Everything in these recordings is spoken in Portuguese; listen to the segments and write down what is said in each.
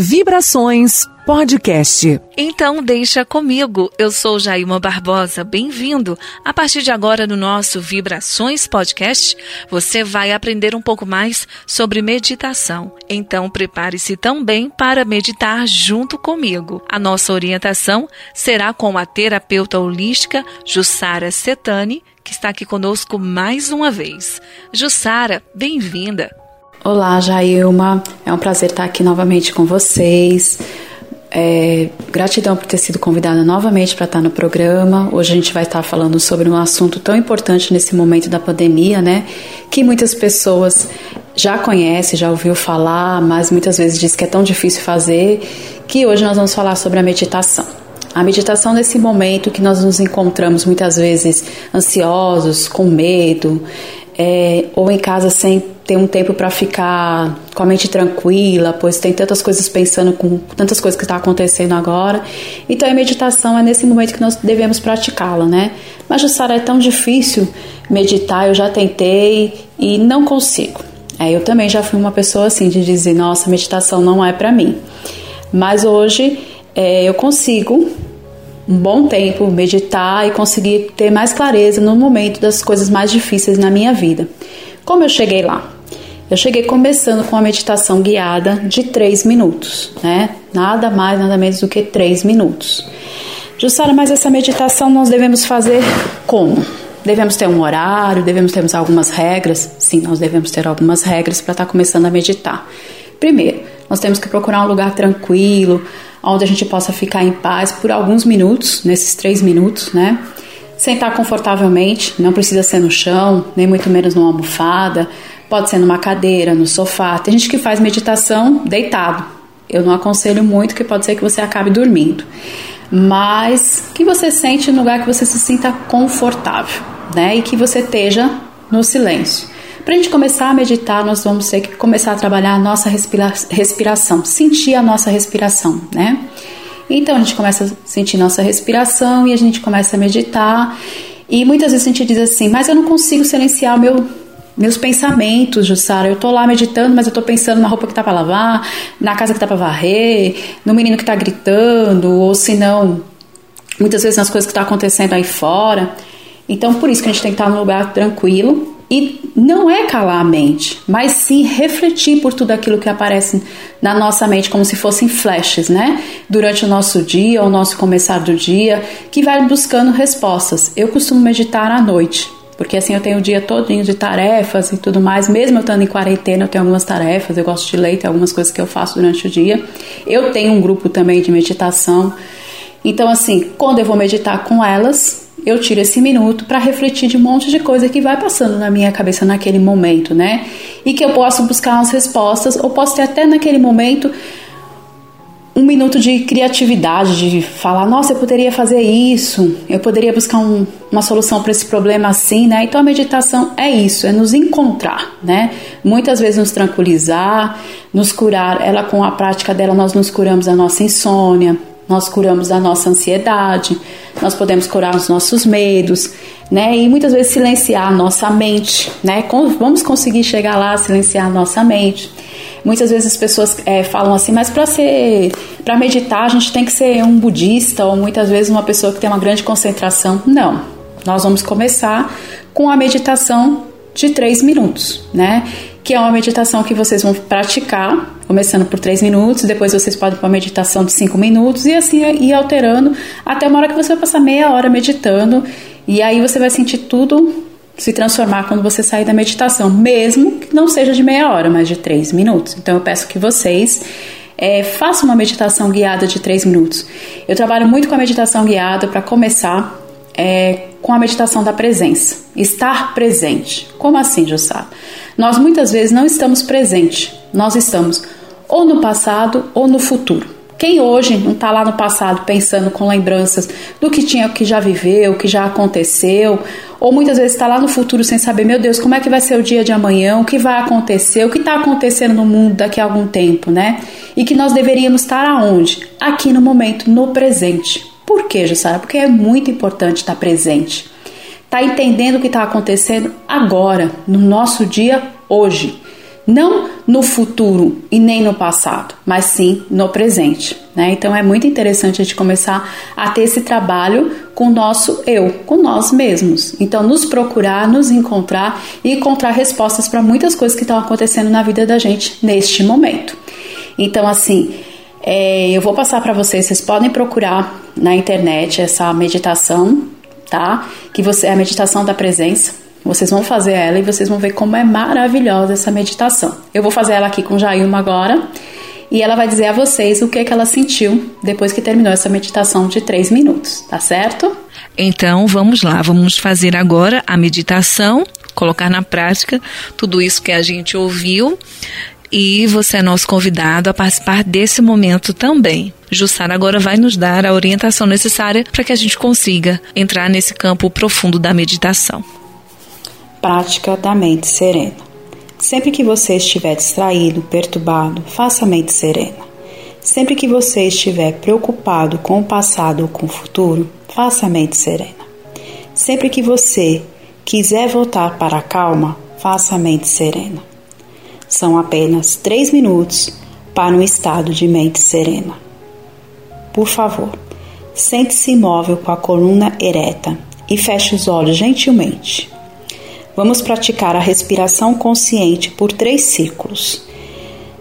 Vibrações Podcast. Então deixa comigo. Eu sou Jailma Barbosa. Bem-vindo. A partir de agora no nosso Vibrações Podcast, você vai aprender um pouco mais sobre meditação. Então prepare-se também para meditar junto comigo. A nossa orientação será com a terapeuta holística Jussara Setani, que está aqui conosco mais uma vez. Jussara, bem-vinda. Olá, Jailma. É um prazer estar aqui novamente com vocês. É, gratidão por ter sido convidada novamente para estar no programa. Hoje a gente vai estar falando sobre um assunto tão importante nesse momento da pandemia, né? Que muitas pessoas já conhecem, já ouviu falar, mas muitas vezes diz que é tão difícil fazer, que hoje nós vamos falar sobre a meditação. A meditação nesse momento que nós nos encontramos muitas vezes ansiosos, com medo, é, ou em casa sem ter um tempo para ficar com a mente tranquila, pois tem tantas coisas pensando com tantas coisas que está acontecendo agora. Então a meditação é nesse momento que nós devemos praticá-la, né? Mas Jussara é tão difícil meditar, eu já tentei e não consigo. É, eu também já fui uma pessoa assim de dizer, nossa, meditação não é para mim. Mas hoje é, eu consigo um bom tempo, meditar e conseguir ter mais clareza no momento das coisas mais difíceis na minha vida. Como eu cheguei lá? Eu cheguei começando com a meditação guiada de 3 minutos, né? Nada mais, nada menos do que 3 minutos. Jussara, mas essa meditação nós devemos fazer como? Devemos ter um horário, devemos ter algumas regras? Sim, nós devemos ter algumas regras para estar tá começando a meditar. Primeiro, nós temos que procurar um lugar tranquilo, onde a gente possa ficar em paz por alguns minutos, nesses três minutos, né? Sentar confortavelmente, não precisa ser no chão, nem muito menos numa almofada, pode ser numa cadeira, no sofá. Tem gente que faz meditação deitado. Eu não aconselho muito, que pode ser que você acabe dormindo. Mas que você sente no lugar que você se sinta confortável, né? E que você esteja no silêncio. Para a gente começar a meditar, nós vamos ter que começar a trabalhar a nossa respira respiração, sentir a nossa respiração, né? Então a gente começa a sentir nossa respiração e a gente começa a meditar. E muitas vezes a gente diz assim, mas eu não consigo silenciar meu meus pensamentos, Jussara. Eu tô lá meditando, mas eu tô pensando na roupa que tá para lavar, na casa que tá para varrer, no menino que tá gritando, ou se não, muitas vezes nas coisas que tá acontecendo aí fora. Então, por isso que a gente tem que estar num lugar tranquilo, e não é calar a mente, mas sim refletir por tudo aquilo que aparece na nossa mente, como se fossem flashes, né? Durante o nosso dia, o nosso começar do dia, que vai buscando respostas. Eu costumo meditar à noite, porque assim eu tenho o dia todinho de tarefas e tudo mais, mesmo eu estando em quarentena, eu tenho algumas tarefas, eu gosto de ler, tem algumas coisas que eu faço durante o dia. Eu tenho um grupo também de meditação. Então, assim, quando eu vou meditar com elas, eu tiro esse minuto para refletir de um monte de coisa que vai passando na minha cabeça naquele momento, né? E que eu posso buscar umas respostas, ou posso ter até naquele momento um minuto de criatividade, de falar, nossa, eu poderia fazer isso, eu poderia buscar um, uma solução para esse problema assim, né? Então a meditação é isso, é nos encontrar, né? Muitas vezes nos tranquilizar, nos curar. Ela com a prática dela nós nos curamos da nossa insônia, nós curamos da nossa ansiedade, nós podemos curar os nossos medos, né? E muitas vezes silenciar a nossa mente, né? Vamos conseguir chegar lá, silenciar a nossa mente. Muitas vezes as pessoas é, falam assim, mas para ser, para meditar a gente tem que ser um budista ou muitas vezes uma pessoa que tem uma grande concentração. Não, nós vamos começar com a meditação de três minutos, né? Que é uma meditação que vocês vão praticar, começando por três minutos, depois vocês podem para uma meditação de cinco minutos e assim ir alterando até uma hora que você vai passar meia hora meditando e aí você vai sentir tudo se transformar quando você sair da meditação, mesmo que não seja de meia hora, mas de três minutos. Então eu peço que vocês é, façam uma meditação guiada de três minutos. Eu trabalho muito com a meditação guiada para começar é, com a meditação da presença, estar presente. Como assim, Jussara? Nós muitas vezes não estamos presentes, nós estamos ou no passado ou no futuro. Quem hoje não está lá no passado pensando com lembranças do que tinha, que já viveu, que já aconteceu, ou muitas vezes está lá no futuro sem saber, meu Deus, como é que vai ser o dia de amanhã, o que vai acontecer, o que está acontecendo no mundo daqui a algum tempo, né? E que nós deveríamos estar aonde? Aqui no momento, no presente. Por que, Jussara? Porque é muito importante estar presente. Estar tá entendendo o que está acontecendo agora, no nosso dia, hoje. não no futuro e nem no passado, mas sim no presente. Né? Então é muito interessante a gente começar a ter esse trabalho com o nosso eu, com nós mesmos. Então, nos procurar, nos encontrar e encontrar respostas para muitas coisas que estão acontecendo na vida da gente neste momento. Então, assim, é, eu vou passar para vocês, vocês podem procurar na internet essa meditação, tá? Que você é a meditação da presença vocês vão fazer ela e vocês vão ver como é maravilhosa essa meditação. Eu vou fazer ela aqui com Jailma agora e ela vai dizer a vocês o que, que ela sentiu depois que terminou essa meditação de três minutos, tá certo? Então vamos lá, vamos fazer agora a meditação, colocar na prática tudo isso que a gente ouviu e você é nosso convidado a participar desse momento também. Jussara agora vai nos dar a orientação necessária para que a gente consiga entrar nesse campo profundo da meditação prática da mente serena. Sempre que você estiver distraído, perturbado, faça a mente serena. Sempre que você estiver preocupado com o passado ou com o futuro, faça a mente serena. Sempre que você quiser voltar para a calma, faça a mente serena. São apenas três minutos para um estado de mente serena. Por favor, sente-se imóvel com a coluna ereta e feche os olhos gentilmente. Vamos praticar a respiração consciente por três ciclos.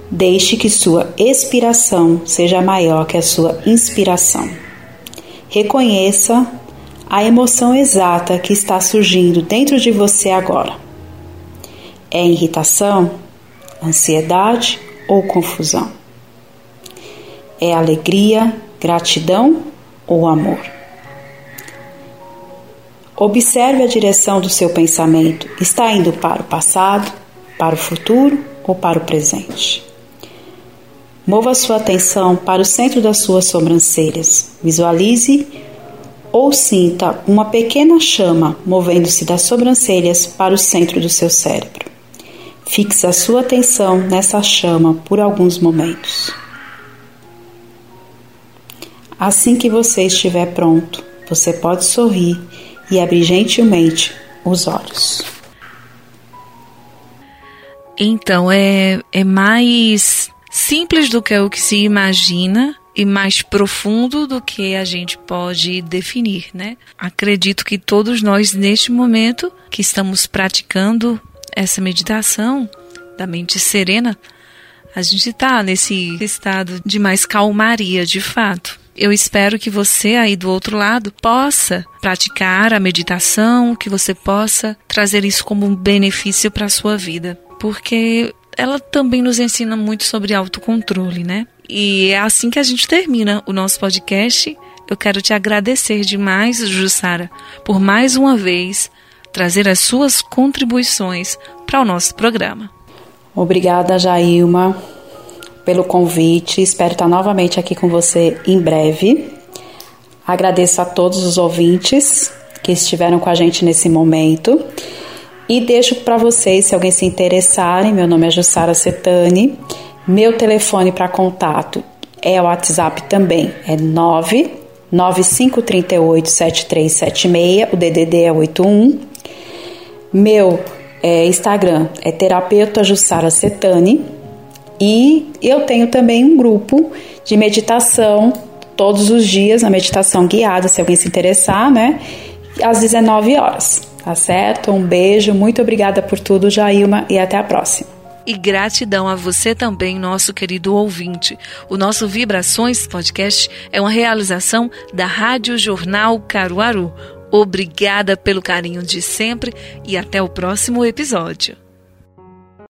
Deixe que sua expiração seja maior que a sua inspiração. Reconheça a emoção exata que está surgindo dentro de você agora. É irritação, ansiedade ou confusão? É alegria, gratidão ou amor? Observe a direção do seu pensamento. Está indo para o passado, para o futuro ou para o presente? Mova sua atenção para o centro das suas sobrancelhas. Visualize ou sinta uma pequena chama movendo-se das sobrancelhas para o centro do seu cérebro. Fixe a sua atenção nessa chama por alguns momentos. Assim que você estiver pronto, você pode sorrir e abrir gentilmente os olhos. Então, é, é mais simples do que o que se imagina e mais profundo do que a gente pode definir, né? Acredito que todos nós, neste momento que estamos praticando essa meditação da mente serena, a gente está nesse estado de mais calmaria, de fato. Eu espero que você aí do outro lado possa praticar a meditação, que você possa trazer isso como um benefício para a sua vida, porque ela também nos ensina muito sobre autocontrole, né? E é assim que a gente termina o nosso podcast. Eu quero te agradecer demais, Jussara, por mais uma vez trazer as suas contribuições para o nosso programa. Obrigada, Jailma pelo convite. Espero estar novamente aqui com você em breve. Agradeço a todos os ouvintes que estiveram com a gente nesse momento. E deixo para vocês, se alguém se interessarem, meu nome é Jussara Setani. Meu telefone para contato é o WhatsApp também, é 9 9538 7376, o DDD é 81. Meu é, Instagram é terapeuta Jussara Setani e eu tenho também um grupo de meditação todos os dias, a meditação guiada, se alguém se interessar, né? Às 19 horas, tá certo? Um beijo, muito obrigada por tudo, Jailma, e até a próxima. E gratidão a você também, nosso querido ouvinte. O nosso Vibrações Podcast é uma realização da Rádio Jornal Caruaru. Obrigada pelo carinho de sempre e até o próximo episódio.